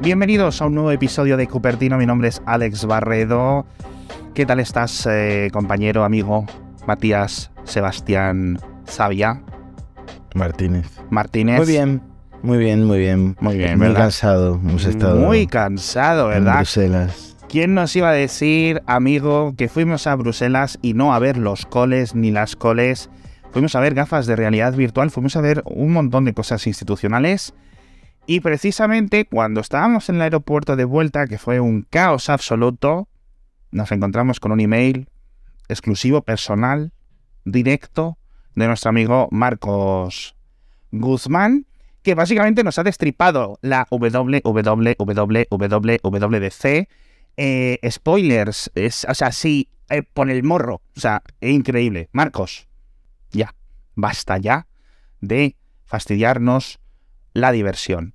Bienvenidos a un nuevo episodio de Cupertino. Mi nombre es Alex Barredo. ¿Qué tal estás, eh, compañero, amigo Matías Sebastián Sabia Martínez. Martínez? Muy bien, muy bien, muy bien. Muy bien, Muy ¿verdad? cansado. Hemos estado Muy cansado, en ¿verdad? Bruselas. ¿Quién nos iba a decir, amigo, que fuimos a Bruselas y no a ver los coles ni las coles? Fuimos a ver gafas de realidad virtual, fuimos a ver un montón de cosas institucionales. Y precisamente cuando estábamos en el aeropuerto de vuelta, que fue un caos absoluto, nos encontramos con un email exclusivo, personal, directo, de nuestro amigo Marcos Guzmán, que básicamente nos ha destripado la WWWWWDC. Eh, spoilers, es, o sea, sí, eh, el morro, o sea, es increíble. Marcos, ya, basta ya de fastidiarnos la diversión.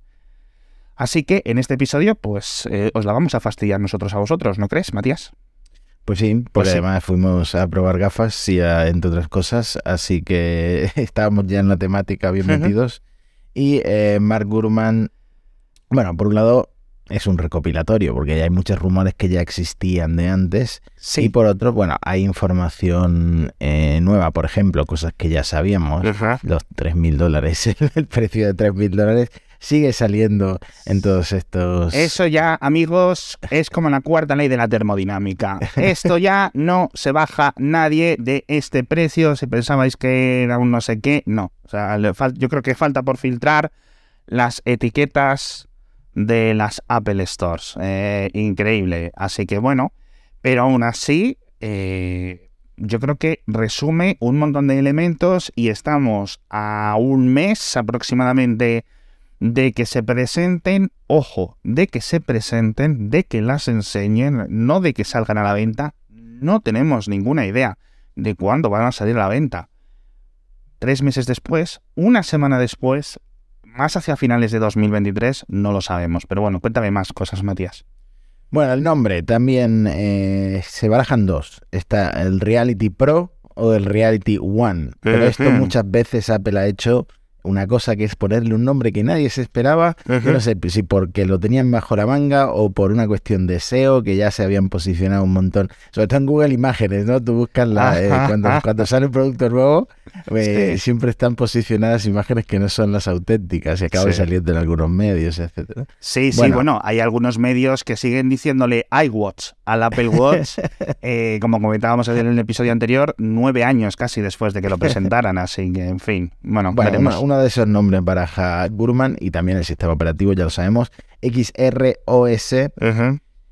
Así que en este episodio, pues eh, os la vamos a fastidiar nosotros a vosotros, ¿no crees, Matías? Pues sí, porque Pues sí. además fuimos a probar gafas y a, entre otras cosas, así que estábamos ya en la temática bien metidos. Y eh, Mark Gurman, bueno, por un lado es un recopilatorio, porque ya hay muchos rumores que ya existían de antes. Y por otro, bueno, hay información eh, nueva, por ejemplo, cosas que ya sabíamos. Ajá. Los 3.000 dólares, el precio de 3.000 dólares sigue saliendo en todos estos... Eso ya, amigos, es como la cuarta ley de la termodinámica. Esto ya no se baja nadie de este precio. Si pensabais que era un no sé qué, no. O sea, yo creo que falta por filtrar las etiquetas de las Apple Stores. Eh, increíble. Así que bueno, pero aún así, eh, yo creo que resume un montón de elementos y estamos a un mes aproximadamente de que se presenten, ojo, de que se presenten, de que las enseñen, no de que salgan a la venta. No tenemos ninguna idea de cuándo van a salir a la venta. Tres meses después, una semana después, más hacia finales de 2023, no lo sabemos. Pero bueno, cuéntame más cosas, Matías. Bueno, el nombre también eh, se barajan dos. Está el Reality Pro o el Reality One. Pero esto Ujú. muchas veces Apple ha hecho una cosa que es ponerle un nombre que nadie se esperaba. Yo no sé si porque lo tenían bajo la manga o por una cuestión de SEO que ya se habían posicionado un montón. Sobre todo en Google Imágenes, ¿no? Tú buscas la, eh, cuando, sale un producto nuevo, eh, Sí. siempre están posicionadas imágenes que no son las auténticas y acaban Sí. saliendo en algunos medios, etcétera. Sí, sí, Bueno. hay algunos medios que siguen diciéndole iWatch al Apple Watch, eh, como comentábamos en el episodio anterior, nueve años casi después de que lo presentaran, así que, en fin, bueno, Bueno, veremos. Uno de esos nombres baraja Gurman y también el sistema operativo, ya lo sabemos, XROS.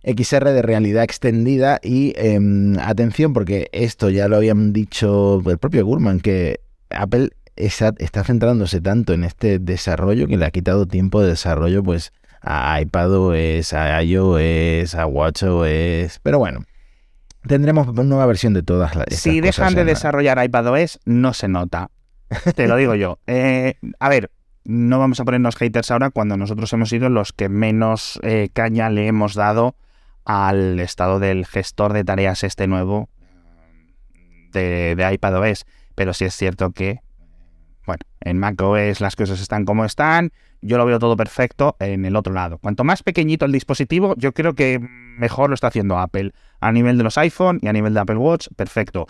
XR de realidad extendida y em, atención porque esto ya lo habían dicho el propio Gurman, que Apple está, está centrándose tanto en este desarrollo que le ha quitado tiempo de desarrollo pues a iPadOS, a iOS, a WatchOS, pero bueno. Tendremos una nueva versión de todas las. Si dejan de desarrollar desarrollar iPadOS, no se nota. Te lo digo yo. Eh, a ver, no vamos a ponernos haters ahora cuando nosotros hemos sido los que menos eh, caña le hemos dado al estado del gestor de tareas este nuevo de, de iPadOS. Pero sí es cierto que, bueno, en macOS las cosas están como están. Yo lo veo todo perfecto en el otro lado. Cuanto más pequeñito el dispositivo, yo creo que mejor lo está haciendo Apple. A nivel de los iPhone y a nivel de Apple Watch, perfecto.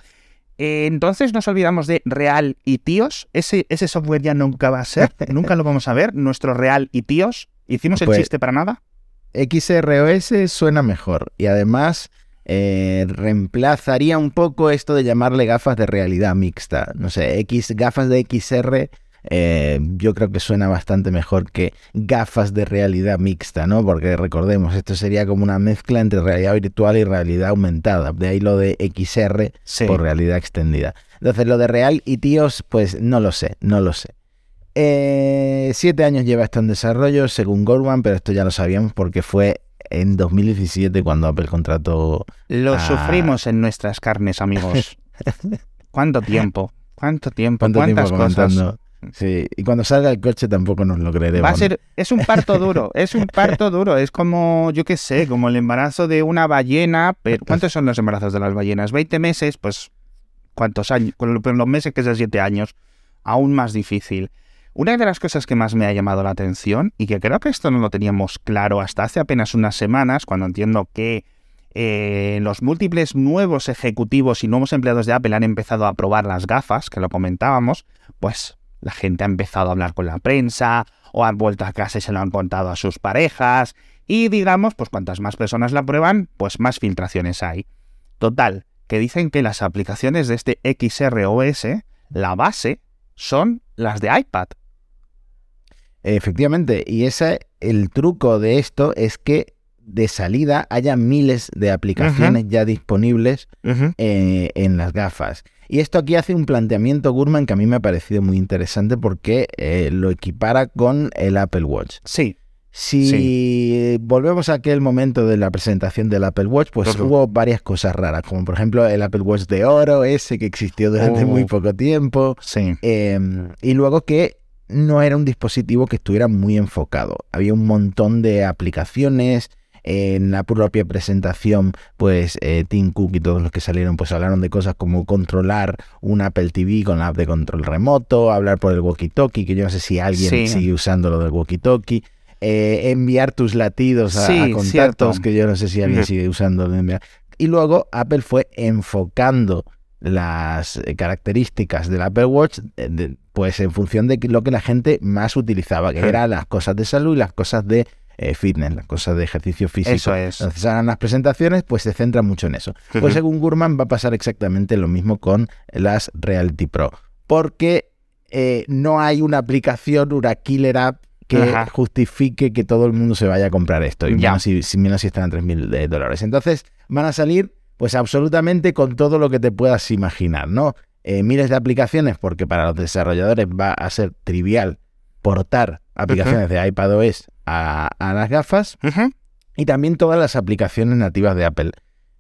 Eh, entonces nos olvidamos de Real y Tíos. Ese, ese software ya nunca va a ser, nunca lo vamos a ver. Nuestro Real y Tíos. ¿Hicimos el Pues- chiste para nada? XROS suena mejor y además eh, reemplazaría un poco esto de llamarle gafas de realidad mixta. No sé, X, gafas de XR eh, yo creo que suena bastante mejor que gafas de realidad mixta, ¿no? Porque recordemos, esto sería como una mezcla entre realidad virtual y realidad aumentada. De ahí lo de XR Sí. por realidad extendida. Entonces, lo de real y tíos, pues no lo sé, no lo sé. Eh, siete años lleva esto en desarrollo, según Gorman, pero esto ya lo sabíamos porque fue en 2017 cuando Apple contrató. Lo sufrimos en nuestras carnes, amigos. ¿Cuánto tiempo? ¿Cuánto tiempo? ¿Cuánto ¿Cuántas tiempo cosas? Sí, y cuando salga el coche tampoco nos lo creeremos. Va a ser, es un parto duro, es un parto duro, es como, yo qué sé, como el embarazo de una ballena, pero ¿cuántos son los embarazos de las ballenas? ¿20 meses? Pues, ¿cuántos años? Con los meses que es de 7 años, aún más difícil. Una de las cosas que más me ha llamado la atención, y que creo que esto no lo teníamos claro hasta hace apenas unas semanas, cuando entiendo que eh, los múltiples nuevos ejecutivos y nuevos empleados de Apple han empezado a probar las gafas, que lo comentábamos, pues la gente ha empezado a hablar con la prensa, o han vuelto a casa y se lo han contado a sus parejas, y digamos, pues cuantas más personas la prueban, pues más filtraciones hay. Total, que dicen que las aplicaciones de este XROS, la base, son las de iPad. Efectivamente, y ese, el truco de esto es que de salida haya miles de aplicaciones ya disponibles eh, en las gafas. Y esto aquí hace un planteamiento Gurman que a mí me ha parecido muy interesante porque eh, lo equipara con el Apple Watch. Sí. Si volvemos a aquel momento de la presentación del Apple Watch, pues hubo varias cosas raras, como por ejemplo el Apple Watch de oro, ese que existió durante muy poco tiempo. Sí. Em, y luego que no era un dispositivo que estuviera muy enfocado. Había un montón de aplicaciones, en la propia presentación, pues eh, Tim Cook y todos los que salieron, pues hablaron de cosas como controlar un Apple TV con la app de control remoto, hablar por el walkie-talkie, que yo no sé si alguien sigue usando lo del walkie-talkie. Eh, enviar tus latidos a, contactos, que yo no sé si alguien sigue usando. Y luego Apple fue enfocando las eh, características del Apple Watch pues en función de lo que la gente más utilizaba, que eran las cosas de salud y las cosas de eh, fitness, las cosas de ejercicio físico. Eso es. Entonces, ahora las presentaciones, pues se centran mucho en eso. Pues según Gurman va a pasar exactamente lo mismo con las Reality Pro. Porque eh, no hay una aplicación, una killer app que justifique que todo el mundo se vaya a comprar esto. Y menos si, menos si están a 3.000 eh, dólares. Entonces van a salir pues absolutamente con todo lo que te puedas imaginar, ¿no? miles de aplicaciones porque para los desarrolladores va a ser trivial portar aplicaciones de iPadOS a, las gafas y también todas las aplicaciones nativas de Apple.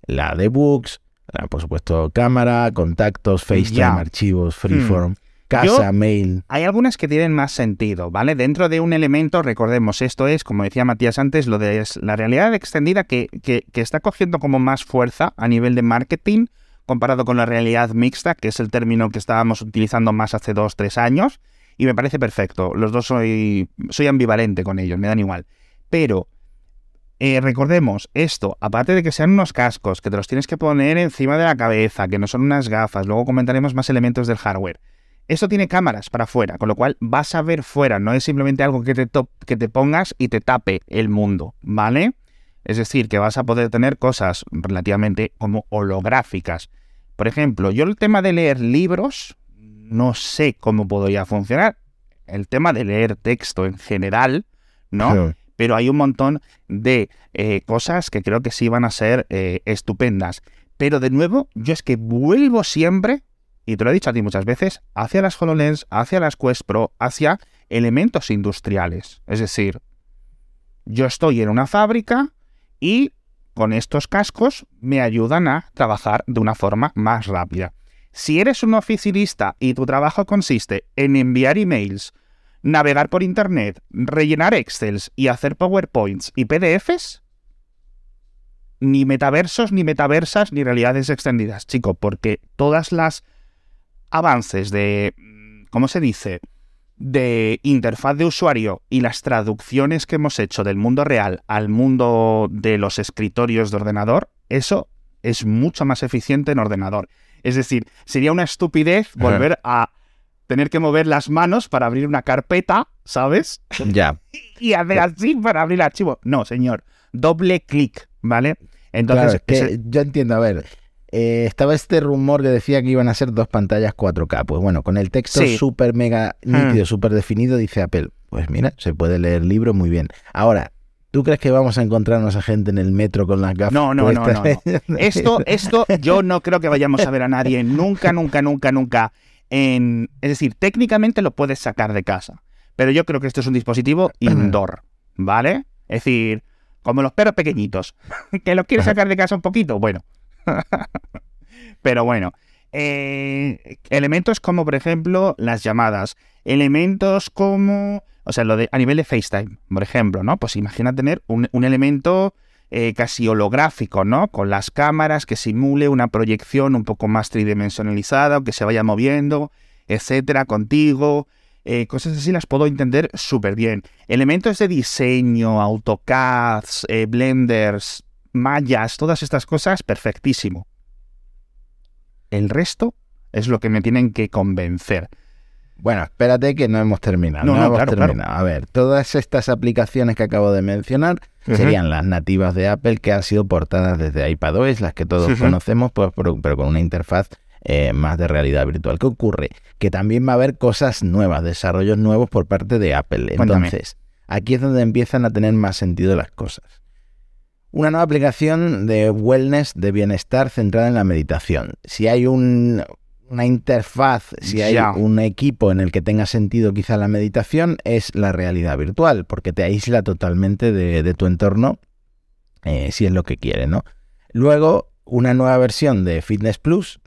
La de Books, por supuesto cámara, contactos, FaceTime, archivos, Freeform. Hmm. Casa, mail. Hay algunas que tienen más sentido, ¿vale? Dentro de un elemento, recordemos, esto es, como decía Matías antes, lo de la realidad extendida que, que, que está cogiendo como más fuerza a nivel de marketing comparado con la realidad mixta, que es el término que estábamos utilizando más hace dos, tres años y me parece perfecto. Los dos soy, soy ambivalente con ellos, me dan igual. Pero eh, recordemos esto, aparte de que sean unos cascos, que te los tienes que poner encima de la cabeza, que no son unas gafas, luego comentaremos más elementos del hardware. Esto tiene cámaras para afuera, con lo cual vas a ver fuera, no es simplemente algo que te, que te pongas y te tape el mundo, ¿vale? Es decir, que vas a poder tener cosas relativamente como holográficas. Por ejemplo, yo el tema de leer libros, no sé cómo podría funcionar. El tema de leer texto en general, ¿no? Pero hay un montón de eh, cosas que creo que sí van a ser eh, estupendas. Pero de nuevo, yo es que vuelvo siempre, y te lo he dicho a ti muchas veces, hacia las HoloLens, hacia las Quest Pro, hacia elementos industriales. Es decir, yo estoy en una fábrica y con estos cascos me ayudan a trabajar de una forma más rápida. Si eres un oficinista y tu trabajo consiste en enviar emails, navegar por Internet, rellenar Excels y hacer PowerPoints y PDFs, ni metaversos, ni metaversas, ni realidades extendidas, chico, porque todas las avances de, ¿cómo se dice?, de interfaz de usuario y las traducciones que hemos hecho del mundo real al mundo de los escritorios de ordenador, eso es mucho más eficiente en ordenador. Es decir, sería una estupidez volver a tener que mover las manos para abrir una carpeta, ¿sabes? Ya. y hacer así para abrir el archivo. No, señor. Doble clic, ¿vale? Entonces, yo entiendo, a ver. Eh, estaba este rumor que decía que iban a ser dos pantallas 4K. Pues bueno, con el texto súper mega nítido, hmm. súper definido, dice Apple. Pues mira, se puede leer el libro muy bien. Ahora, ¿Tú crees que vamos a encontrarnos a gente en el metro con las gafas? No, no, no, no, Esto, esto, yo no creo que vayamos a ver a nadie nunca, nunca, nunca, nunca. En, es decir, técnicamente lo puedes sacar de casa, pero yo creo que esto es un dispositivo indoor, ¿vale? Es decir, como los perros pequeñitos, que los quieres sacar de casa un poquito, bueno. pero bueno, eh, elementos como, por ejemplo, las llamadas, elementos como o sea, lo de, a nivel de FaceTime, por ejemplo, ¿no? Pues imagina tener un, elemento eh, casi holográfico, ¿no? Con las cámaras que simule una proyección un poco más tridimensionalizada que se vaya moviendo, etcétera, contigo. eh, cosas así las puedo entender súper bien. Elementos de diseño, AutoCAD, eh, Blenders, mallas, todas estas cosas, perfectísimo. El resto es lo que me tienen que convencer. Bueno, espérate que no hemos terminado. No, hemos terminado. A ver, todas estas aplicaciones que acabo de mencionar serían las nativas de Apple que han sido portadas desde iPadOS, las que todos conocemos, pues, pero, con una interfaz eh, más de realidad virtual. ¿Qué ocurre? Que también va a haber cosas nuevas, desarrollos nuevos por parte de Apple. Entonces, aquí es donde empiezan a tener más sentido las cosas. Una nueva aplicación de wellness, de bienestar centrada en la meditación. Si hay un, una interfaz, si hay un equipo en el que tenga sentido quizá la meditación, es la realidad virtual, porque te aísla totalmente de, tu entorno, eh, si es lo que quiere, ¿no? Luego, una nueva versión de Fitness Plus.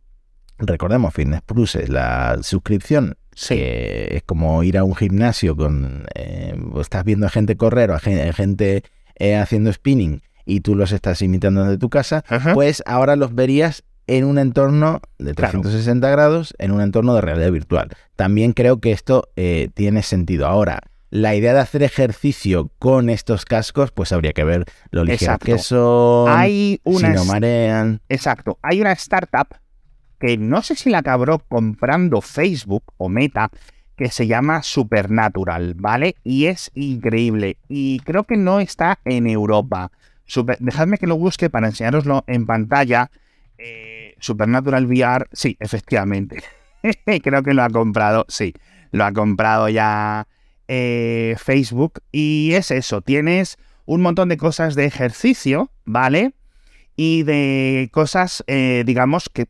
Recordemos, Fitness Plus es la suscripción que es como ir a un gimnasio con... Eh, estás viendo a gente correr o a gente, eh, haciendo spinning y tú los estás imitando desde tu casa, pues ahora los verías en un entorno de 360 grados, en un entorno de realidad virtual. También creo que esto eh, tiene sentido. Ahora, la idea de hacer ejercicio con estos cascos, pues habría que ver lo ligero que son, Hay una si no marean. Exacto. Hay una startup que no sé si la acabó comprando Facebook o Meta, que se llama Supernatural, ¿vale? Y es increíble. Y creo que no está en Europa. Dejadme que lo busque para enseñaroslo en pantalla. Eh, Supernatural VR, sí, efectivamente. Creo que lo ha comprado, sí, lo ha comprado ya eh, Facebook. Y es eso, tienes un montón de cosas de ejercicio, ¿vale? Y de cosas, eh, digamos que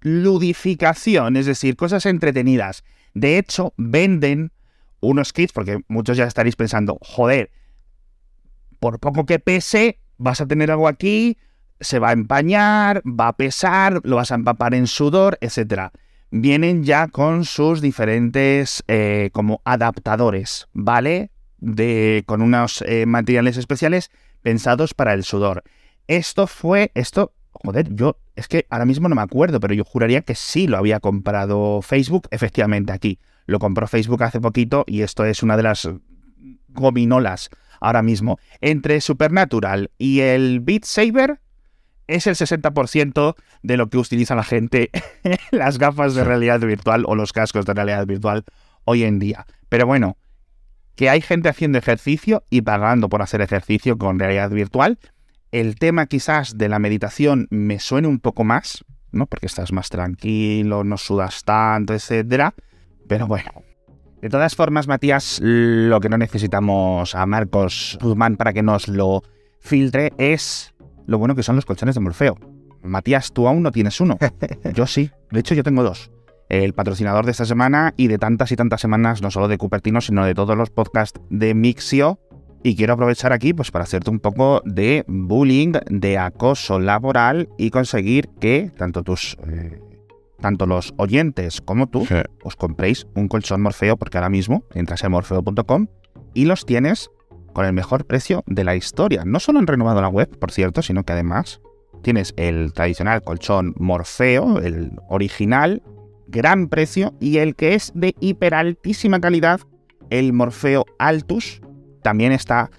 ludificación, es decir, cosas entretenidas. De hecho, venden unos kits, porque muchos ya estaréis pensando, joder, por poco que pese, vas a tener algo aquí, se va a empañar, va a pesar, lo vas a empapar en sudor, etc. Vienen ya con sus diferentes eh, como adaptadores, ¿vale? De, con unos eh, materiales especiales pensados para el sudor. Esto fue, esto, joder, yo es que ahora mismo no me acuerdo, pero yo juraría que sí lo había comprado Facebook, efectivamente aquí. Lo compró Facebook hace poquito y esto es una de las gominolas ahora mismo. Entre Supernatural y el Beat Saber, es el 60% de lo que utiliza la gente las gafas de realidad virtual o los cascos de realidad virtual hoy en día. Pero bueno, que hay gente haciendo ejercicio y pagando por hacer ejercicio con realidad virtual. El tema quizás de la meditación me suene un poco más, ¿no? Porque estás más tranquilo, no sudas tanto, etcétera. Pero bueno. De todas formas, Matías, lo que no necesitamos a Marcos Guzmán para que nos lo filtre es lo bueno que son los colchones de Morfeo. Matías, tú aún no tienes uno. Yo sí. De hecho, yo tengo dos. El patrocinador de esta semana y de tantas y tantas semanas, no solo de Cupertino, sino de todos los podcasts de Mixio. Y quiero aprovechar aquí pues, para hacerte un poco de bullying, de acoso laboral y conseguir que tanto tus eh, tanto los oyentes como tú os compréis un colchón Morfeo, porque ahora mismo entras a morfeo.com y los tienes con el mejor precio de la historia. No solo han renovado la web, por cierto, sino que además tienes el tradicional colchón Morfeo, el original, gran precio, y el que es de hiper altísima calidad, el Morfeo Altus, también está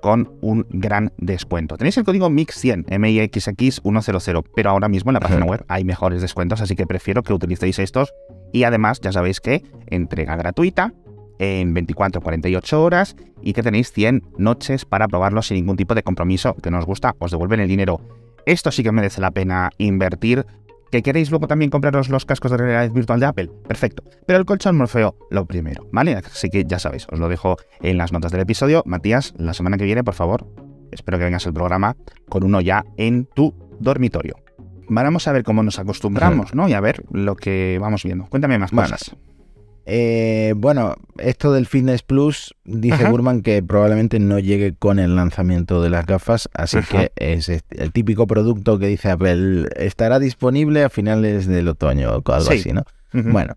con un gran descuento. Tenéis el código MIX100, MIXX100, pero ahora mismo en la página web hay mejores descuentos, así que prefiero que utilicéis estos. Y además, ya sabéis que entrega gratuita, en 24 48 horas y que tenéis 100 noches para probarlo sin ningún tipo de compromiso. Que nos gusta, os devuelven el dinero. Esto sí que merece la pena invertir. ¿Que queréis luego también compraros los cascos de realidad virtual de Apple? Perfecto. Pero el colchón Morfeo, lo primero, ¿vale? Así que ya sabéis, os lo dejo en las notas del episodio. Matías, la semana que viene, por favor, espero que vengas al programa con uno ya en tu dormitorio. Vamos a ver cómo nos acostumbramos, ¿no? Y a ver lo que vamos viendo. Cuéntame más cosas. Eh, bueno, esto del Fitness Plus, dice Burman que probablemente no llegue con el lanzamiento de las gafas, así que es el típico producto que dice Apple estará disponible a finales del otoño o algo así, ¿no? Bueno,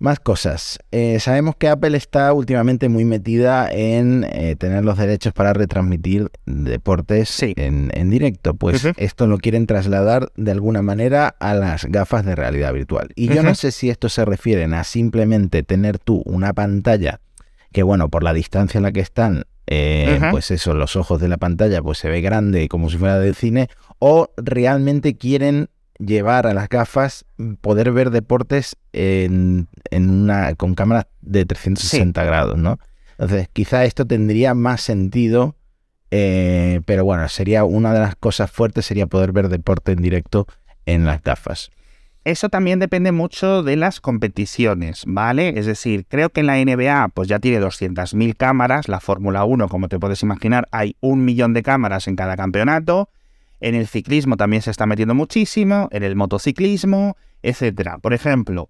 Más cosas. Eh, sabemos que Apple está últimamente muy metida en eh, tener los derechos para retransmitir deportes en, directo. Pues esto lo quieren trasladar de alguna manera a las gafas de realidad virtual. Y yo no sé si esto se refiere a simplemente tener tú una pantalla que, bueno, por la distancia en la que están, eh, pues eso, los ojos de la pantalla, pues se ve grande como si fuera del cine, o realmente quieren llevar a las gafas poder ver deportes en, una, con cámaras de 360 grados, ¿no? Entonces, quizá esto tendría más sentido, eh, pero bueno, sería una de las cosas fuertes sería poder ver deporte en directo en las gafas. Eso también depende mucho de las competiciones, ¿vale? Es decir, creo que en la NBA pues ya tiene 200.000 cámaras, la Fórmula 1, como te puedes imaginar, hay un millón de cámaras en cada campeonato, en el ciclismo también se está metiendo muchísimo, en el motociclismo, etcétera. Por ejemplo,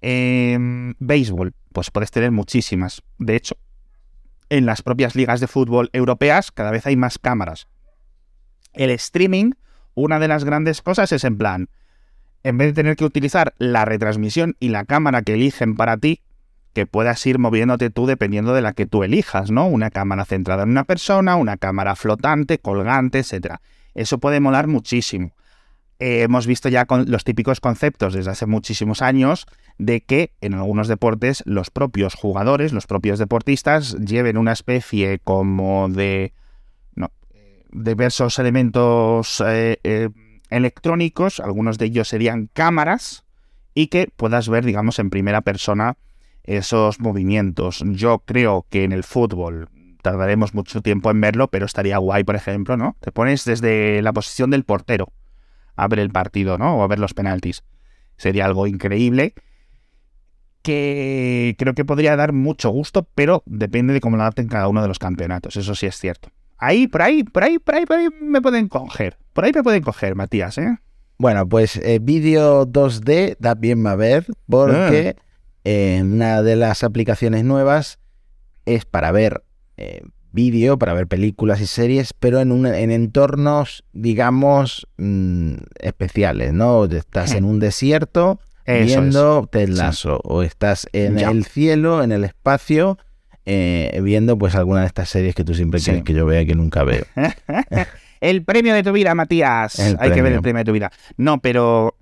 en béisbol, pues puedes tener muchísimas. De hecho, en las propias ligas de fútbol europeas cada vez hay más cámaras. El streaming, una de las grandes cosas es en plan, en vez de tener que utilizar la retransmisión y la cámara que eligen para ti, que puedas ir moviéndote tú dependiendo de la que tú elijas, ¿no? Una cámara centrada en una persona, una cámara flotante, colgante, etcétera. Eso puede molar muchísimo. Eh, hemos visto ya con los típicos conceptos desde hace muchísimos años de que en algunos deportes los propios jugadores, los propios deportistas lleven una especie como de diversos elementos eh, eh, electrónicos, algunos de ellos serían cámaras y que puedas ver, digamos, en primera persona esos movimientos. Yo creo que en el fútbol tardaremos mucho tiempo en verlo, pero estaría guay, por ejemplo, ¿no? Te pones desde la posición del portero a ver el partido, ¿no? O a ver los penaltis. Sería algo increíble que creo que podría dar mucho gusto, pero depende de cómo lo adapten cada uno de los campeonatos, eso sí es cierto. Ahí, por ahí, por ahí, por ahí, por ahí me pueden coger. Por ahí me pueden coger, Matías, ¿eh? Bueno, pues eh, vídeo 2D también va a ver, porque ah. una de las aplicaciones nuevas es para ver eh, vídeo, para ver películas y series, pero en, un, en entornos, digamos, mm, especiales, ¿no? Estás en un desierto viendo Ted Lasso, o estás en el cielo, en el espacio, eh, viendo pues alguna de estas series que tú siempre quieres que yo vea y que nunca veo. el premio de tu vida, Matías. Hay que ver el premio de tu vida. No, pero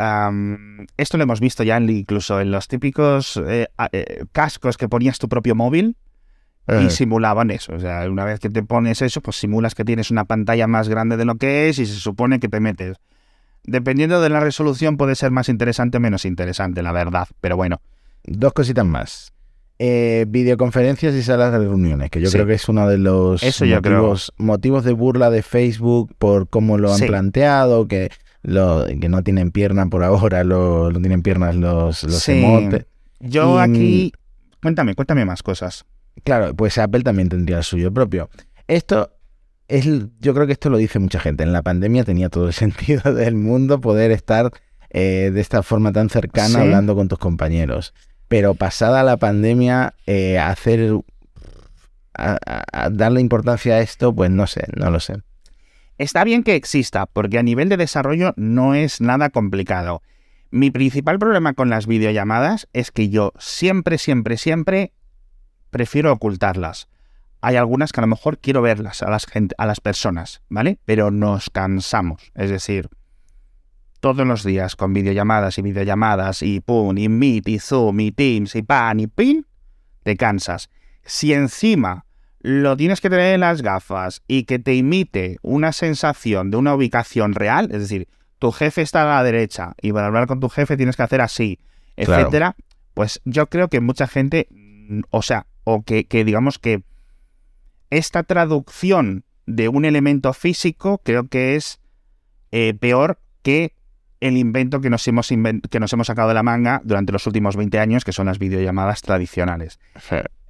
esto lo hemos visto ya incluso en los típicos eh, cascos que ponías tu propio móvil y simulaban eso. O sea, una vez que te pones eso, pues simulas que tienes una pantalla más grande de lo que es y se supone que te metes. Dependiendo de la resolución puede ser más interesante o menos interesante, la verdad. Pero bueno. Dos cositas más. Eh, videoconferencias y salas de reuniones, que yo creo que es uno de los motivos, de burla de Facebook por cómo lo han planteado, que, lo, que no tienen pierna por ahora, lo, no tienen piernas los, los emotes. Yo aquí... Cuéntame, cuéntame más cosas. Claro, pues Apple también tendría el suyo propio. Esto es, yo creo que esto lo dice mucha gente. En la pandemia tenía todo el sentido del mundo poder estar eh, de esta forma tan cercana hablando con tus compañeros. Pero pasada la pandemia, eh, hacer darle importancia a esto, pues no sé, no lo sé. Está bien que exista, porque a nivel de desarrollo no es nada complicado. Mi principal problema con las videollamadas es que yo siempre, siempre, siempre prefiero ocultarlas. Hay algunas que a lo mejor quiero verlas a las, a las personas, ¿vale? Pero nos cansamos. Es decir, todos los días con videollamadas y videollamadas y pum, y Meet, y Zoom, y Teams, y pan, y pin, te cansas. Si encima lo tienes que tener en las gafas y que te imite una sensación de una ubicación real, es decir, tu jefe está a la derecha y para hablar con tu jefe tienes que hacer así, etcétera, pues yo creo que mucha gente, o sea, o que, digamos que esta traducción de un elemento físico creo que es eh, peor que el invento que nos, hemos que nos hemos sacado de la manga durante los últimos 20 años, que son las videollamadas tradicionales.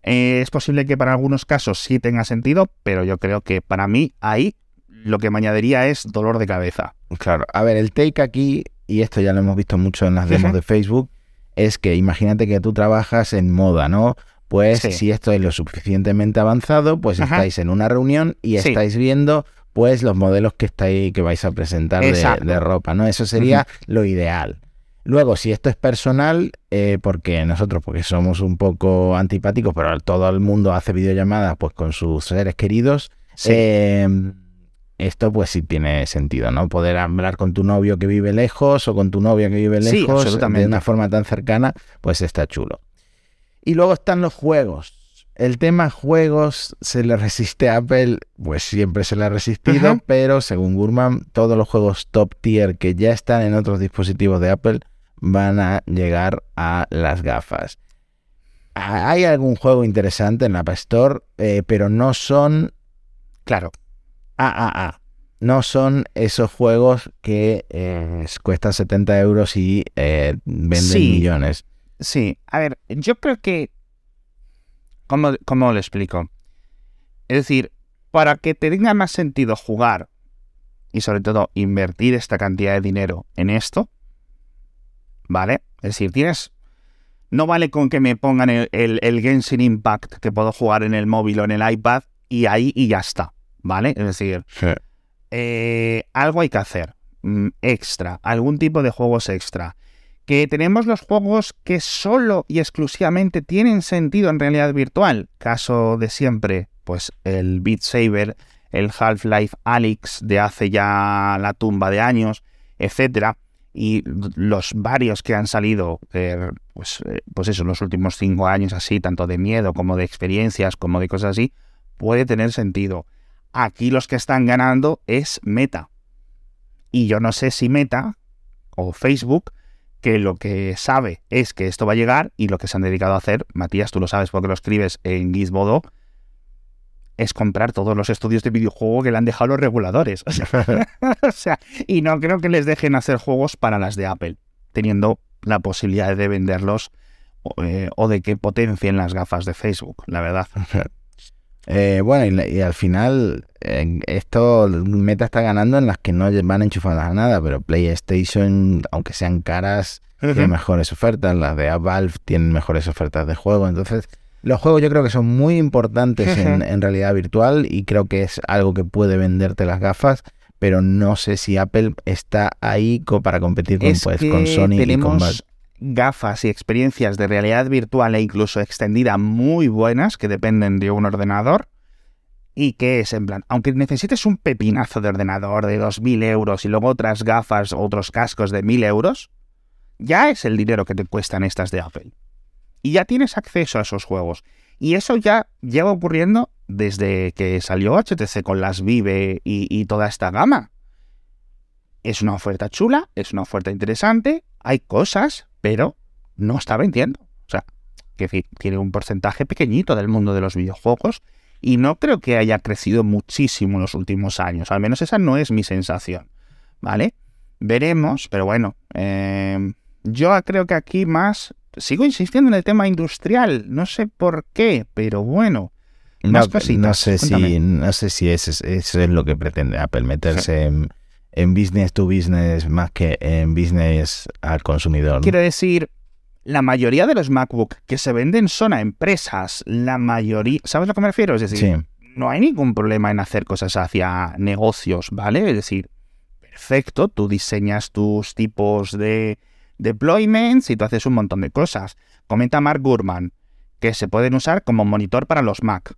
Eh, es posible que para algunos casos sí tenga sentido, pero yo creo que para mí ahí lo que me añadiría es dolor de cabeza. Claro, a ver, el take aquí, y esto ya lo hemos visto mucho en las demos de Facebook, es que imagínate que tú trabajas en moda, ¿no? Pues si esto es lo suficientemente avanzado, pues estáis en una reunión y estáis viendo pues los modelos que estáis que vais a presentar de, ropa, ¿no? Eso sería lo ideal. Luego, si esto es personal, eh, porque nosotros, porque somos un poco antipáticos, pero todo el mundo hace videollamadas pues con sus seres queridos, eh, esto pues sí tiene sentido, ¿no? Poder hablar con tu novio que vive lejos o con tu novia que vive lejos de una forma tan cercana, pues está chulo. Y luego están los juegos. El tema juegos se le resiste a Apple, pues siempre se le ha resistido, pero según Gurman, todos los juegos top tier que ya están en otros dispositivos de Apple van a llegar a las gafas. Hay algún juego interesante en la App Store, eh, pero no son, claro, AAA. No son esos juegos que eh, cuestan 70 euros y eh, venden millones. Sí, a ver, yo creo que ¿Cómo, ¿Cómo lo explico? Es decir, para que te tenga más sentido jugar y sobre todo invertir esta cantidad de dinero en esto, ¿vale? Es decir, tienes... No vale con que me pongan el, el, Genshin Impact que puedo jugar en el móvil o en el iPad y ahí y ya está, ¿vale? Es decir, eh, algo hay que hacer mm, extra, algún tipo de juegos extra que tenemos los juegos que solo y exclusivamente tienen sentido en realidad virtual. Caso de siempre, pues el Beat Saber, el Half-Life Alyx de hace ya la tumba de años, etcétera, y los varios que han salido, eh, pues, eh, pues eso, los últimos cinco años así, tanto de miedo como de experiencias, como de cosas así, puede tener sentido. Aquí los que están ganando es Meta. Y yo no sé si Meta o Facebook que lo que sabe es que esto va a llegar y lo que se han dedicado a hacer, Matías, tú lo sabes porque lo escribes en Gizmodo, es comprar todos los estudios de videojuego que le han dejado los reguladores. O sea, y no creo que les dejen hacer juegos para las de Apple, teniendo la posibilidad de venderlos o, eh, de que potencien las gafas de Facebook, la verdad. Eh, bueno, y, al final, esto Meta está ganando en las que no van enchufadas a nada, pero PlayStation, aunque sean caras, tiene mejores ofertas. Las de Valve tienen mejores ofertas de juego. Entonces, los juegos yo creo que son muy importantes en, realidad virtual y creo que es algo que puede venderte las gafas. Pero no sé si Apple está ahí para competir con, pues, con Sony y con Valve gafas y experiencias de realidad virtual e incluso extendida muy buenas que dependen de un ordenador y que es en plan, aunque necesites un pepinazo de ordenador de 2.000 euros y luego otras gafas, otros cascos de 1.000 euros, ya es el dinero que te cuestan estas de Apple. Y ya tienes acceso a esos juegos. Y eso ya lleva ocurriendo desde que salió HTC con las Vive y toda esta gama. Es una oferta chula, es una oferta interesante, hay cosas, pero no está vendiendo. O sea, que tiene un porcentaje pequeñito del mundo de los videojuegos y no creo que haya crecido muchísimo en los últimos años. Al menos esa no es mi sensación. ¿Vale? Veremos, pero bueno, eh, yo creo que aquí más... Sigo insistiendo en el tema industrial, no sé por qué, pero bueno. Más no, No sé si, no sé si eso es, lo que pretende Apple, meterse en en business to business más que en business al consumidor. Quiero decir, la mayoría de los MacBook que se venden son a empresas. La mayoría, ¿sabes a lo que me refiero? Es decir, no hay ningún problema en hacer cosas hacia negocios, ¿vale? Es decir, perfecto, tú diseñas tus tipos de deployments y tú haces un montón de cosas. Comenta Mark Gurman que se pueden usar como monitor para los Mac.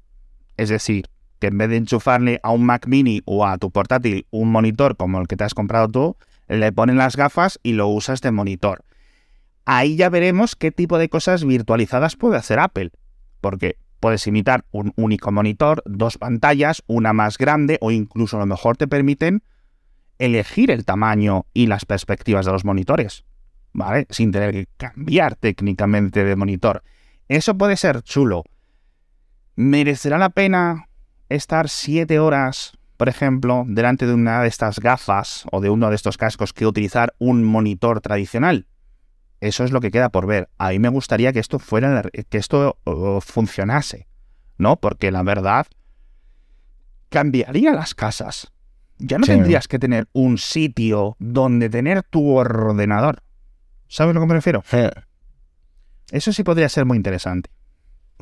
Es decir, que en vez de enchufarle a un Mac mini o a tu portátil un monitor como el que te has comprado tú, le ponen las gafas y lo usas de monitor. Ahí ya veremos qué tipo de cosas virtualizadas puede hacer Apple, porque puedes imitar un único monitor, dos pantallas, una más grande o incluso a lo mejor te permiten elegir el tamaño y las perspectivas de los monitores, ¿vale? Sin tener que cambiar técnicamente de monitor. Eso puede ser chulo. ¿Merecerá la pena estar siete horas, por ejemplo, delante de una de estas gafas o de uno de estos cascos que utilizar un monitor tradicional. Eso es lo que queda por ver. A mí me gustaría que esto fuera, que esto funcionase, ¿no? Porque la verdad cambiaría las casas. Ya no tendrías que tener un sitio donde tener tu ordenador. ¿Sabes lo que me refiero? Eso sí podría ser muy interesante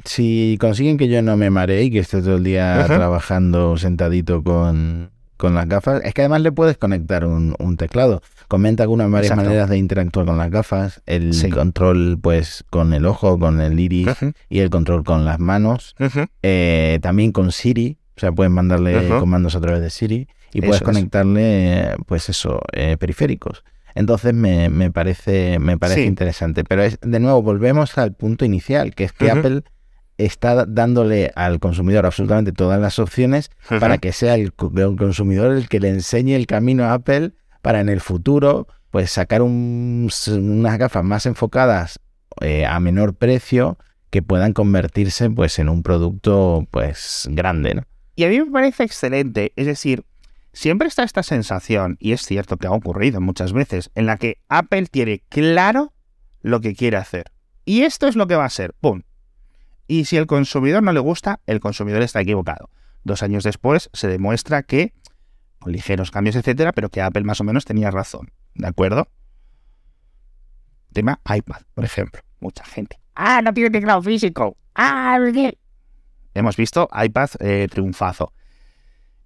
si consiguen que yo no me maree y que esté todo el día trabajando sentadito con, con las gafas. Es que además le puedes conectar un, teclado. Comenta algunas varias maneras de interactuar con las gafas. El control, pues, con el ojo, con el iris y el control con las manos. Eh, también con Siri. O sea, puedes mandarle comandos a través de Siri y puedes conectarle, pues eso, eh, periféricos. Entonces me, me parece, me parece interesante. Pero es, de nuevo, volvemos al punto inicial, que es que Apple está dándole al consumidor absolutamente todas las opciones para que sea el, consumidor el que le enseñe el camino a Apple para en el futuro pues sacar unas gafas más enfocadas eh, a menor precio que puedan convertirse pues en un producto pues grande, ¿no? Y a mí me parece excelente, es decir, siempre está esta sensación, y es cierto que ha ocurrido muchas veces, en la que Apple tiene claro lo que quiere hacer. Y esto es lo que va a ser, ¡pum! Y si el consumidor no le gusta, el consumidor está equivocado. Dos años después se demuestra que, con ligeros cambios, etcétera, pero que Apple más o menos tenía razón. ¿De acuerdo? Tema iPad, por ejemplo. Mucha gente. Ah, no tiene teclado físico. Ah, Hemos visto iPad eh, triunfazo.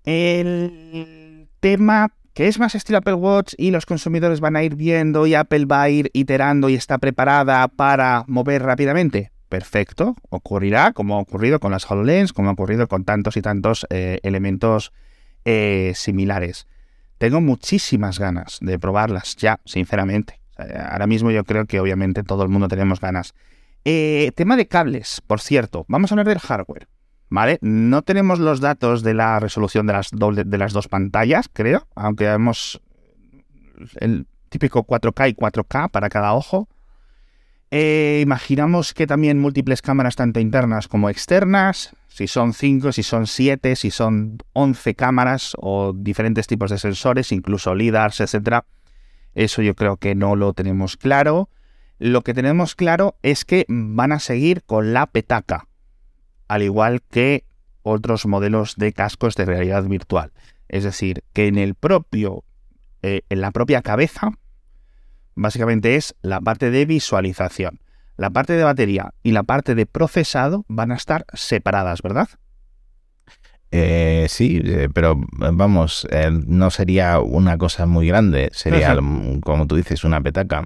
El tema que es más estilo Apple Watch y los consumidores van a ir viendo y Apple va a ir iterando y está preparada para mover rápidamente perfecto, ocurrirá como ha ocurrido con las HoloLens, como ha ocurrido con tantos y tantos eh, elementos eh, similares. Tengo muchísimas ganas de probarlas ya, sinceramente. ahora mismo yo creo que obviamente todo el mundo tenemos ganas. Eh, tema de cables, por cierto, vamos a hablar del hardware. ¿Vale? No tenemos los datos de la resolución de las, de las dos pantallas, creo, aunque hemos el típico 4K y 4K para cada ojo. Eh, imaginamos que también múltiples cámaras tanto internas como externas, si son 5, si son 7, si son 11 cámaras o diferentes tipos de sensores, incluso LIDARs, etc. Eso yo creo que no lo tenemos claro. Lo que tenemos claro es que van a seguir con la petaca, al igual que otros modelos de cascos de realidad virtual. Es decir, que en el propio, eh, en la propia cabeza básicamente es la parte de visualización. La parte de batería y la parte de procesado van a estar separadas, ¿verdad? Eh, sí, eh, pero vamos, eh, no sería una cosa muy grande, sería, como tú dices, una petaca.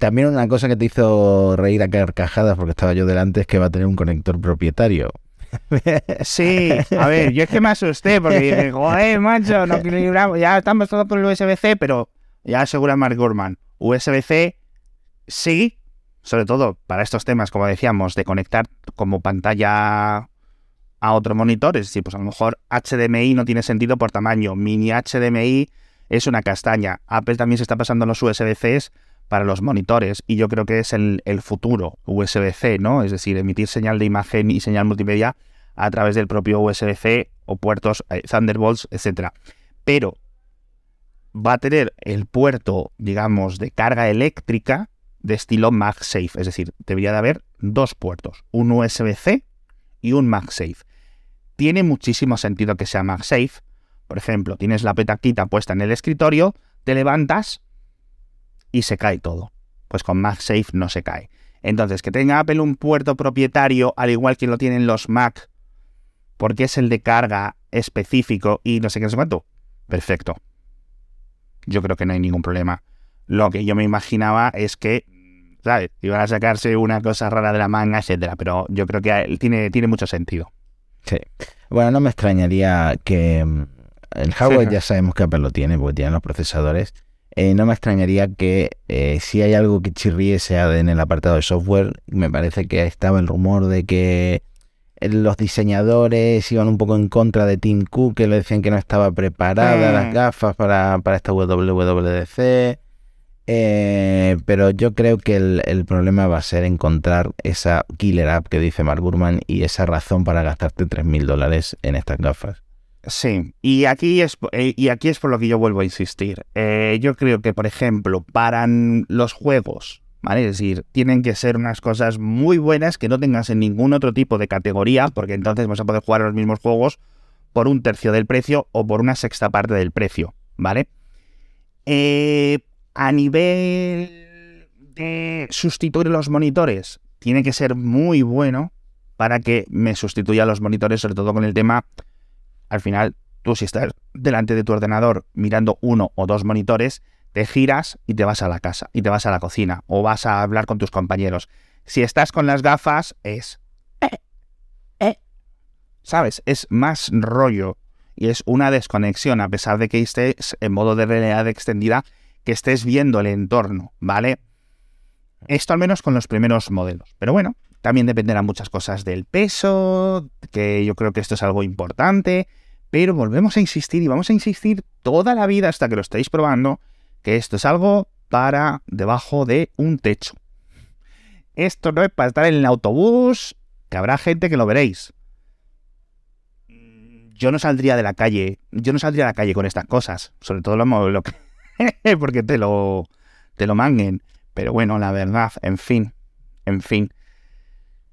también una cosa que te hizo reír a carcajadas porque estaba yo delante es que va a tener un conector propietario. Sí, a ver, yo es que me asusté porque dije, joder, macho, no equilibramos, ya estamos todos por el USB-C, pero ya asegura Mark Gurman, USB-C sí, sobre todo para estos temas, como decíamos, de conectar como pantalla a otro monitor. Es decir, pues a lo mejor HDMI no tiene sentido por tamaño. Mini HDMI es una castaña. Apple también se está pasando los USB-C para los monitores y yo creo que es el, futuro USB-C, ¿no? Es decir, emitir señal de imagen y señal multimedia a través del propio USB-C o puertos eh, Thunderbolts, etc. Pero va a tener el puerto, digamos, de carga eléctrica de estilo MagSafe. Es decir, debería de haber dos puertos, un USB-C y un MagSafe. Tiene muchísimo sentido que sea MagSafe. Por ejemplo, tienes la petaquita puesta en el escritorio, te levantas y se cae todo. Pues con MagSafe no se cae. Entonces, que tenga Apple un puerto propietario, al igual que lo tienen los Mac, porque es el de carga específico y no sé qué, es cuánto. Perfecto yo creo que no hay ningún problema. Lo que yo me imaginaba es que, ¿sabes? Iban a sacarse una cosa rara de la manga, etcétera, pero yo creo que tiene, tiene mucho sentido. Sí. Bueno, no me extrañaría que mm, el hardware ya sabemos que Apple lo tiene, porque tiene los procesadores. Eh, no me extrañaría que eh, si hay algo que chirríe sea en el apartado de software. Me parece que estaba el rumor de que los diseñadores iban un poco en contra de Tim Cook, que le decían que no estaba preparada las mm. gafas para, esta WWDC. Eh, pero yo creo que el, problema va a ser encontrar esa killer app que dice Mark Gurman y esa razón para gastarte 3.000 dólares en estas gafas. Sí, y aquí es, eh, y aquí es por lo que yo vuelvo a insistir. Eh, yo creo que, por ejemplo, para los juegos es decir, tienen que ser unas cosas muy buenas que no tengas en ningún otro tipo de categoría, porque entonces vas a poder jugar los mismos juegos por un tercio del precio o por una sexta parte del precio, ¿vale? Eh, a nivel de sustituir los monitores, tiene que ser muy bueno para que me sustituya los monitores, sobre todo con el tema, al final, tú si estás delante de tu ordenador mirando uno o dos monitores, te giras y te vas a la casa, y te vas a la cocina, o vas a hablar con tus compañeros. Si estás con las gafas, es... eh, eh. ¿Sabes? Es más rollo y es una desconexión, a pesar de que estés en modo de realidad extendida, que estés viendo el entorno, ¿vale? Esto al menos con los primeros modelos. Pero bueno, también dependerán muchas cosas del peso, que yo creo que esto es algo importante, pero volvemos a insistir y vamos a insistir toda la vida hasta que lo estéis probando, que esto es algo para debajo de un techo. Esto no es para estar en el autobús, que habrá gente que lo veréis. Yo no saldría de la calle, yo no saldría a la calle con estas cosas, sobre todo lo, lo que porque te lo te lo manguen, pero bueno, la verdad, en fin, en fin.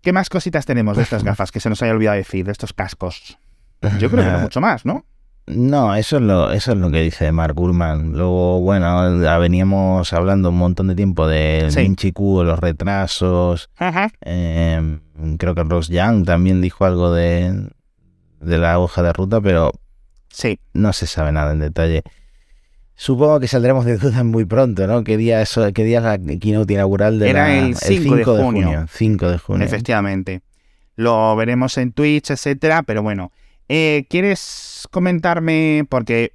¿Qué más cositas tenemos de estas gafas que se nos haya olvidado decir, de estos cascos? Yo creo que no mucho más, ¿no? No, eso es lo, eso es lo que dice Mark Gurman. Luego, bueno, veníamos hablando un montón de tiempo del Sí. Vinci Q, los retrasos. Ajá. Eh, creo que Ross Young también dijo algo de, de la hoja de ruta, pero Sí, no se sabe nada en detalle. Supongo que saldremos de dudas muy pronto, ¿no? ¿Qué día, es, qué día es la keynote inaugural de Era la- el 5 de junio. 5 de junio. efectivamente. Lo veremos en Twitch, etcétera, pero bueno. Eh, ¿Quieres comentarme? Porque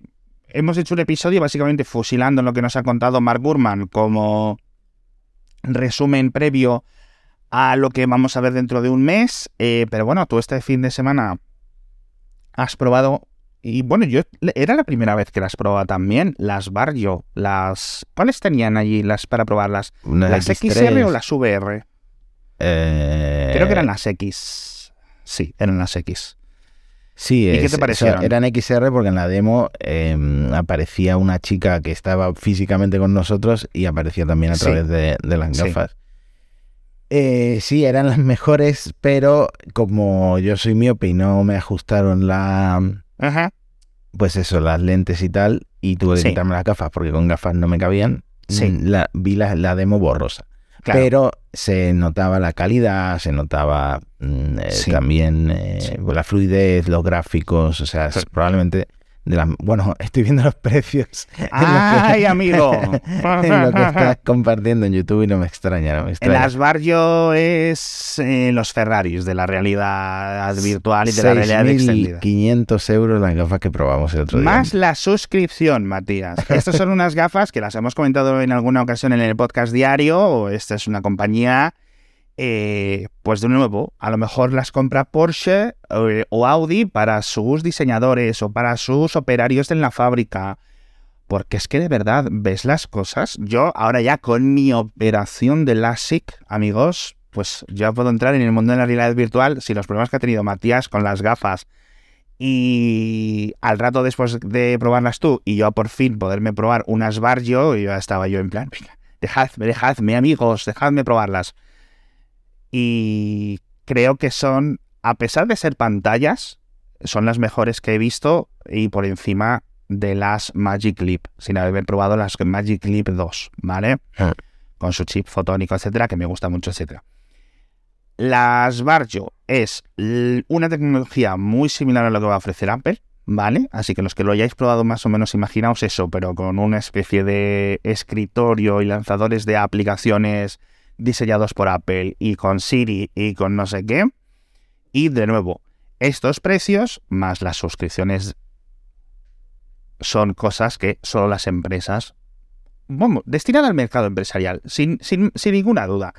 hemos hecho un episodio básicamente fusilando lo que nos ha contado Mark Gurman como resumen previo a lo que vamos a ver dentro de un mes. Eh, pero bueno, tú este fin de semana has probado. Y bueno, yo era la primera vez que las probaba también. Las Barrio, las. ¿Cuáles tenían allí las para probarlas? Una ¿Las X3, XR o las VR? eh, Creo que eran las X. Sí, eran las X. Sí, ¿Y qué te es- parecieron? eran XR porque en la demo eh, aparecía una chica que estaba físicamente con nosotros y aparecía también a Sí. través de, de las Sí. gafas. Eh, sí, eran las mejores, pero como yo soy miope y no me ajustaron la, Ajá. pues eso, las lentes y tal, y tuve que Sí. quitarme las gafas porque con gafas no me cabían, Sí. la, vi la, la demo borrosa. Claro. Pero se notaba la calidad, se notaba mm, eh, Sí. también eh, Sí. la fluidez, los gráficos, o sea, probablemente de. Bueno, estoy viendo los precios lo que- ¡Ay, amigo! en lo que estás compartiendo en YouTube y no me extraña, no me En extraña. las Barrio es eh, los Ferraris de la realidad virtual y de la realidad extendida. 6.500 euros las gafas que probamos el otro día. Más la suscripción, Matías. Estas son unas gafas que las hemos comentado en alguna ocasión en el podcast diario. Esta es una compañía, eh, pues de nuevo, a lo mejor las compra Porsche eh, o Audi para sus diseñadores o para sus operarios en la fábrica. Porque es que de verdad ves las cosas. Yo ahora ya con mi operación de LASIK, amigos, pues ya puedo entrar en el mundo de la realidad virtual si los problemas que ha tenido Matías con las gafas y al rato después de probarlas tú y yo por fin poderme probar unas bar yo, ya estaba yo en plan, venga, dejadme, dejadme amigos, dejadme probarlas. Y creo que son, a pesar de ser pantallas, son las mejores que he visto y por encima de las Magic Leap, sin haber probado las Magic Leap 2, ¿vale? Ah. Con su chip fotónico, etcétera, que me gusta mucho, etcétera. Las Barjo es una tecnología muy similar a lo que va a ofrecer Apple, ¿vale? Así que los que lo hayáis probado más o menos imaginaos eso, pero con una especie de escritorio y lanzadores de aplicaciones diseñados por Apple y con Siri y con no sé qué. Y de nuevo, estos precios más las suscripciones son cosas que solo las empresas, vamos, destinadas al mercado empresarial, sin, sin, sin ninguna duda.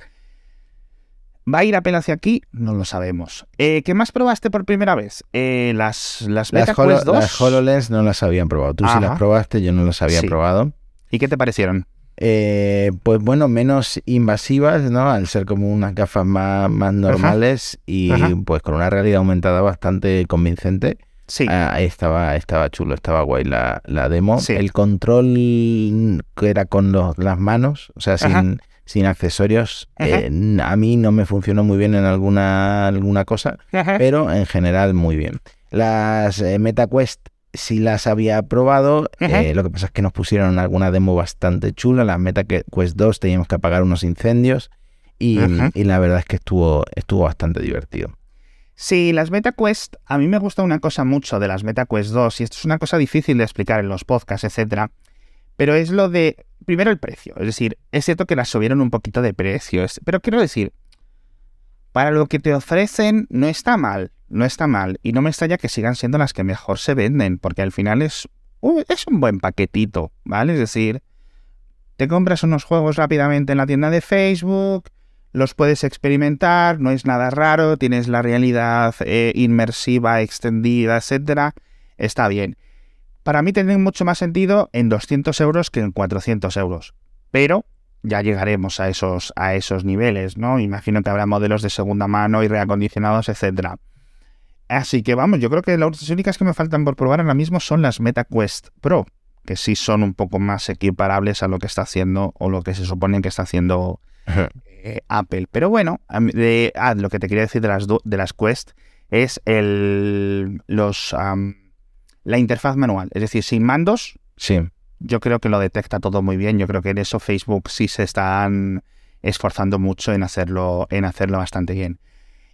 ¿Va a ir Apple hacia aquí? No lo sabemos. Eh, ¿Qué más probaste por primera vez? Eh, las las Las, Holo- Quest 2. las HoloLens no las habían probado. Tú sí Ajá. las probaste, yo no las había Sí. probado. ¿Y qué te parecieron? Eh, pues bueno, menos invasivas, ¿no? Al ser como unas gafas más, más normales y Ajá. pues con una realidad aumentada bastante convincente. Sí. Ah, estaba, estaba chulo, estaba guay la, la demo. Sí. El control que era con los- las manos, o sea, Ajá. sin, sin accesorios, eh, a mí no me funcionó muy bien en alguna, alguna cosa, pero en general muy bien. Las eh, MetaQuest sí las había probado, eh, lo que pasa es que nos pusieron alguna demo bastante chula. Las MetaQuest 2 teníamos que apagar unos incendios y, y la verdad es que estuvo, estuvo bastante divertido. Sí, las MetaQuest, a mí me gusta una cosa mucho de las MetaQuest 2, y esto es una cosa difícil de explicar en los podcasts, etcétera, pero es lo de, primero el precio, es decir, es cierto que las subieron un poquito de precio, pero quiero decir, para lo que te ofrecen no está mal, no está mal, y no me extraña que sigan siendo las que mejor se venden, porque al final es, es un buen paquetito, ¿vale? Es decir, te compras unos juegos rápidamente en la tienda de Facebook, los puedes experimentar, no es nada raro, tienes la realidad eh, inmersiva, extendida, etcétera, está bien. Para mí tiene mucho más sentido en 200 euros que en 400 euros, pero ya llegaremos a esos, a esos niveles, ¿no? Imagino que habrá modelos de segunda mano y reacondicionados, etcétera. Así que vamos, yo creo que las únicas que me faltan por probar ahora mismo son las MetaQuest Pro, que sí son un poco más equiparables a lo que está haciendo o lo que se supone que está haciendo eh, Apple. Pero bueno, de, ah, lo que te quería decir de las, de las Quest es el, los, la interfaz manual. Es decir, sin mandos, sí. yo creo que lo detecta todo muy bien. Yo creo que en eso Facebook sí se están esforzando mucho en hacerlo, en hacerlo bastante bien.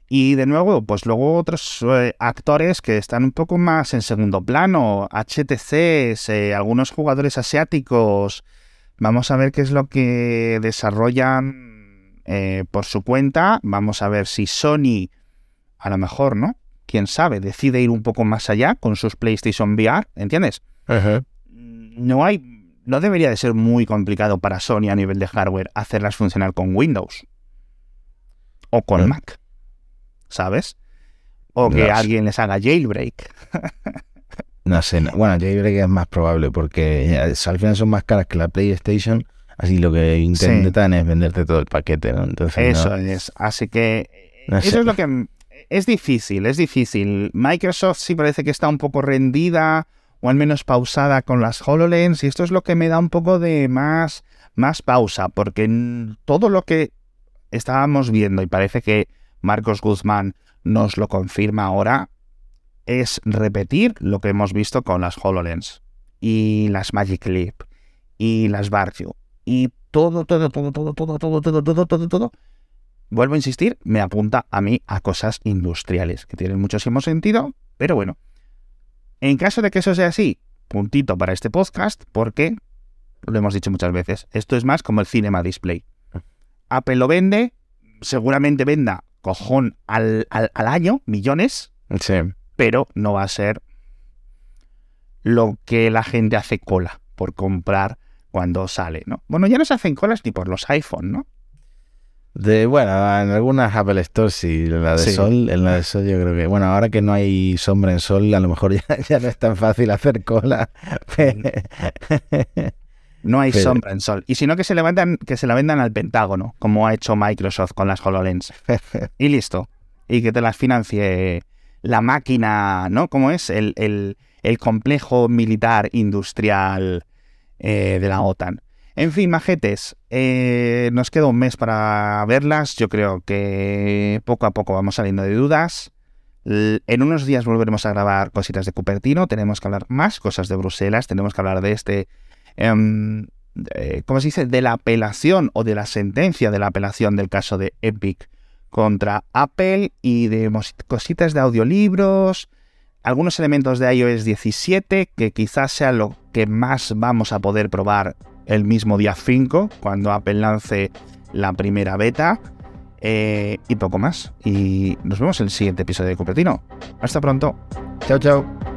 Y de nuevo, pues luego otros eh, actores que están un poco más en segundo plano, HTCs, eh, algunos jugadores asiáticos. Vamos a ver qué es lo que desarrollan eh, por su cuenta. Vamos a ver si Sony, a lo mejor, ¿no? Quién sabe, decide ir un poco más allá con sus PlayStation VR, ¿entiendes? No hay, no debería de ser muy complicado para Sony a nivel de hardware hacerlas funcionar con Windows o con Mac, ¿sabes? O que alguien les haga jailbreak. no sé, bueno, jailbreak es más probable porque al final son más caras que la PlayStation Así lo que intentan es venderte todo el paquete, ¿no? Entonces, eso es. Así que eso es lo que es difícil, es difícil. Microsoft sí parece que está un poco rendida o al menos pausada con las HoloLens y esto es lo que me da un poco de más más pausa porque todo lo que estábamos viendo y parece que Marcos Guzmán nos lo confirma ahora es repetir lo que hemos visto con las HoloLens y las Magic Leap y las Barview y todo, todo, todo, todo, todo, todo, todo, todo, todo, todo, vuelvo a insistir, me apunta a mí a cosas industriales, que tienen muchísimo sentido, pero bueno. En caso de que eso sea así, puntito para este podcast, porque, lo hemos dicho muchas veces, esto es más como el Cinema Display. Apple lo vende, seguramente venda cojón al, al, al año, millones, sí. pero no va a ser lo que la gente hace cola por comprar cuando sale, ¿no? Bueno, ya no se hacen colas ni por los iPhone, ¿no? De, bueno, en algunas Apple Stores sí, en la de Sol, en la de Sol yo creo que, bueno, ahora que no hay sombra en Sol, a lo mejor ya, no es tan fácil hacer cola. no hay sombra en Sol. Y si no, que se, levantan, que se la vendan al Pentágono, como ha hecho Microsoft con las HoloLens. y listo. Y que te las financie la máquina, ¿no? ¿Cómo es? El, el, el complejo militar industrial eh, de la OTAN. En fin, majetes, eh, nos queda un mes para verlas. Yo creo que poco a poco vamos saliendo de dudas. En unos días volveremos a grabar cositas de Cupertino. Tenemos que hablar más cosas de Bruselas. Tenemos que hablar de este. Em, ¿Cómo se dice? De la apelación o de la sentencia de la apelación del caso de Epic contra Apple y de cositas de audiolibros algunos elementos de iOS 17 que quizás sea lo que más vamos a poder probar el mismo día 5 cuando Apple lance la primera beta eh, y poco más. Y nos vemos en el siguiente episodio de Cupertino. Hasta pronto. Chao, chao.